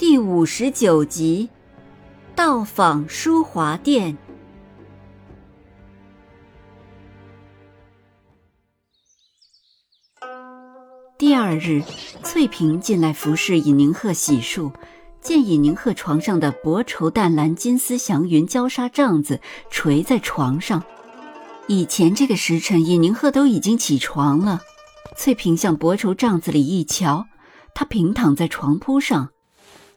第五十九集，到访淑华殿。第二日，翠萍进来服侍尹宁鹤洗漱，见尹宁鹤床上的薄绸淡蓝金丝祥云焦纱帐子垂在床上。以前这个时辰，尹宁鹤都已经起床了。翠萍向薄绸帐子里一瞧，他平躺在床铺上。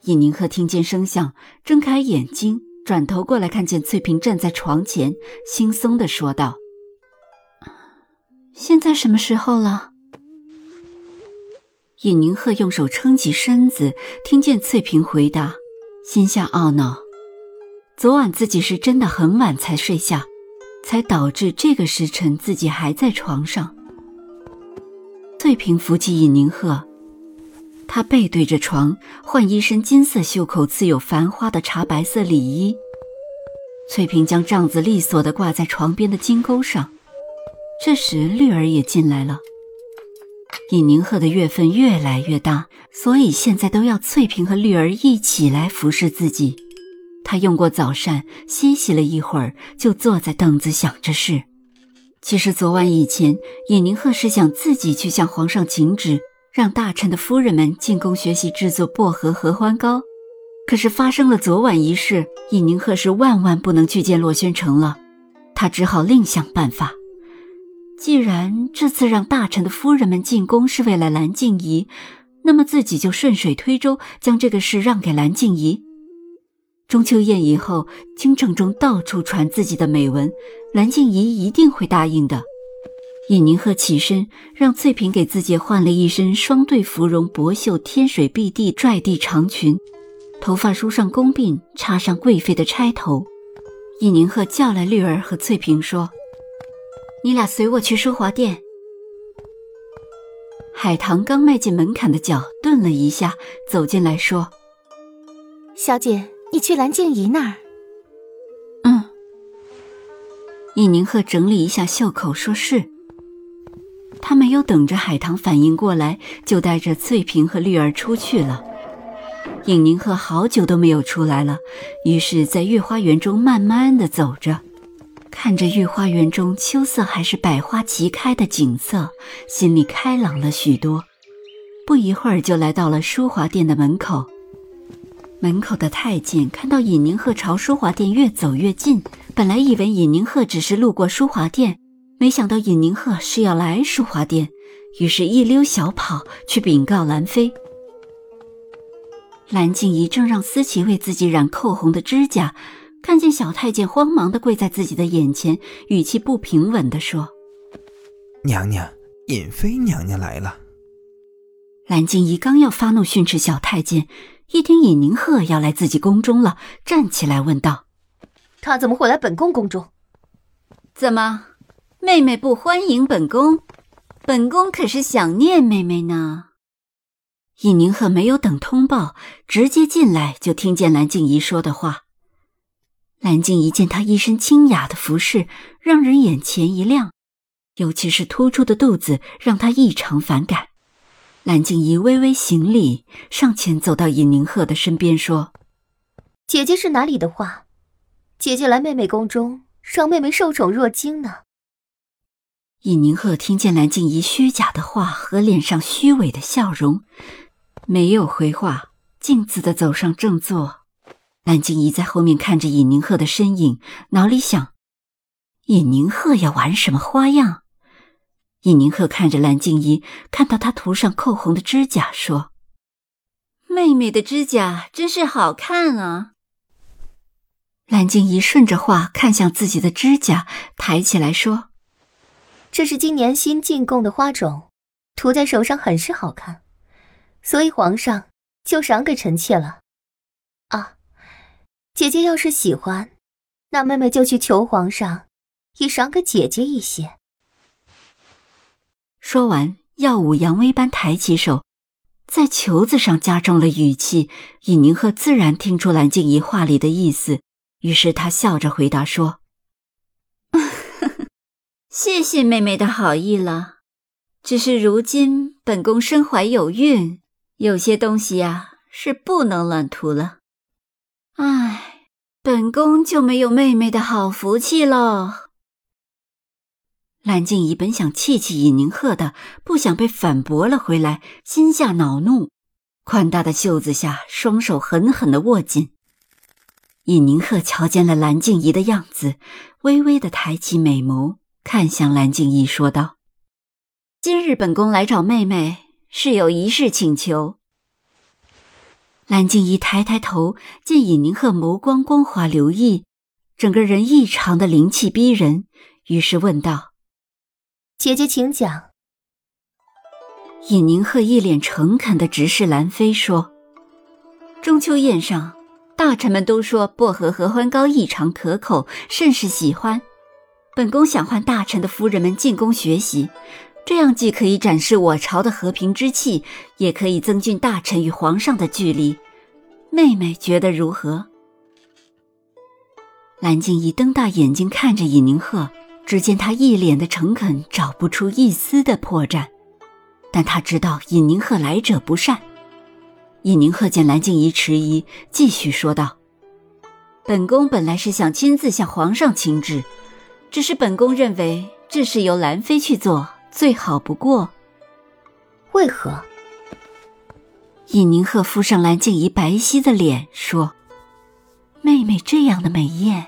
尹宁鹤听见声响，睁开眼睛，转头过来，看见翠萍站在床前，轻松的说道：“现在什么时候了？”尹宁鹤用手撑起身子，听见翠萍回答，心下懊恼：昨晚自己是真的很晚才睡下，才导致这个时辰自己还在床上。翠萍扶起尹宁鹤。他背对着床，换一身金色袖口刺有繁花的茶白色里衣。翠萍将帐子利索地挂在床边的金钩上。这时绿儿也进来了。尹宁鹤的月份越来越大，所以现在都要翠萍和绿儿一起来服侍自己。他用过早膳，歇息了一会儿，就坐在凳子想着事。其实昨晚以前，尹宁鹤是想自己去向皇上请旨。让大臣的夫人们进宫学习制作薄荷合欢膏，可是发生了昨晚一事，尹宁鹤是万万不能去见洛宣城了。他只好另想办法。既然这次让大臣的夫人们进宫是为了蓝静怡，那么自己就顺水推舟，将这个事让给蓝静怡。中秋宴以后，京城中到处传自己的美闻，蓝静怡一定会答应的。尹宁鹤起身，让翠萍给自己换了一身双对芙蓉薄袖天水碧地拽地长裙，头发梳上宫鬓，插上贵妃的钗头。尹宁鹤叫来绿儿和翠萍说：“你俩随我去淑华殿。”海棠刚迈进门槛的脚顿了一下，走进来说：“小姐，你去蓝静怡那儿。”嗯。尹宁鹤整理一下袖口，说是。他没有等着海棠反应过来，就带着翠萍和绿儿出去了。尹宁鹤好久都没有出来了，于是，在御花园中慢慢的走着，看着御花园中秋色还是百花齐开的景色，心里开朗了许多。不一会儿，就来到了淑华殿的门口。门口的太监看到尹宁鹤朝淑华殿越走越近，本来以为尹宁鹤只是路过淑华殿。没想到尹宁鹤是要来淑华殿，于是一溜小跑去禀告兰妃。蓝静怡正让思琪为自己染扣红的指甲，看见小太监慌忙的跪在自己的眼前，语气不平稳的说：“娘娘，尹妃娘娘来了。”蓝静怡刚要发怒训斥小太监，一听尹宁鹤要来自己宫中了，站起来问道：“他怎么会来本宫宫中？怎么？”妹妹不欢迎本宫，本宫可是想念妹妹呢。尹宁鹤没有等通报，直接进来就听见蓝静怡说的话。蓝静怡见她一身清雅的服饰，让人眼前一亮，尤其是突出的肚子，让她异常反感。蓝静怡微微行礼，上前走到尹宁鹤的身边说：“姐姐是哪里的话？姐姐来妹妹宫中，让妹妹受宠若惊呢。”尹宁鹤听见蓝静怡虚假的话和脸上虚伪的笑容，没有回话，径自的走上正座。蓝静怡在后面看着尹宁鹤的身影，脑里想：尹宁鹤要玩什么花样？尹宁鹤看着蓝静怡，看到她涂上扣红的指甲，说：“妹妹的指甲真是好看啊。”蓝静怡顺着话看向自己的指甲，抬起来说。这是今年新进贡的花种，涂在手上很是好看，所以皇上就赏给臣妾了。啊，姐姐要是喜欢，那妹妹就去求皇上，也赏给姐姐一些。说完，耀武扬威般抬起手，在球子上加重了语气。尹宁鹤自然听出蓝静怡话里的意思，于是他笑着回答说：“ 谢谢妹妹的好意了。只是如今本宫身怀有孕，有些东西呀是不能乱涂了。唉，本宫就没有妹妹的好福气喽。”蓝静怡本想气气尹宁鹤的，不想被反驳了回来，心下恼怒，宽大的袖子下，双手狠狠的握紧。尹宁鹤瞧见了蓝静怡的样子，微微的抬起美眸，看向蓝静怡，说道：“今日本宫来找妹妹，是有一事请求。”蓝静怡抬抬头，见尹宁鹤眸光光滑流溢，整个人异常的灵气逼人，于是问道。姐姐，请讲。尹宁鹤一脸诚恳的直视兰妃说：“中秋宴上，大臣们都说薄荷合欢膏异常可口，甚是喜欢。本宫想唤大臣的夫人们进宫学习，这样既可以展示我朝的和平之气，也可以增进大臣与皇上的距离。妹妹觉得如何？”蓝静怡瞪大眼睛看着尹宁鹤。只见他一脸的诚恳，找不出一丝的破绽，但他知道尹宁鹤来者不善。尹宁鹤见蓝静怡迟疑，继续说道：“本宫本来是想亲自向皇上请旨，只是本宫认为这事由兰妃去做最好不过。”为何？尹宁鹤敷上蓝静怡白皙的脸，说：“妹妹这样的美艳，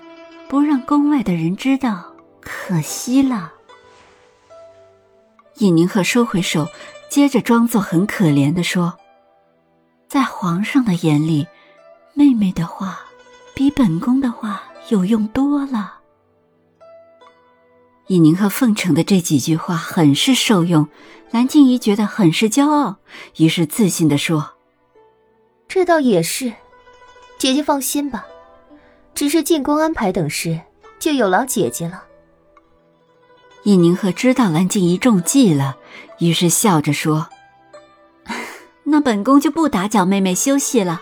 不让宫外的人知道。”可惜了，尹宁鹤收回手，接着装作很可怜的说：“在皇上的眼里，妹妹的话比本宫的话有用多了。”尹宁和奉承的这几句话很是受用，蓝静怡觉得很是骄傲，于是自信的说：“这倒也是，姐姐放心吧，只是进宫安排等事，就有劳姐姐了。”尹宁和知道蓝静怡中计了，于是笑着说：“那本宫就不打搅妹妹休息了。”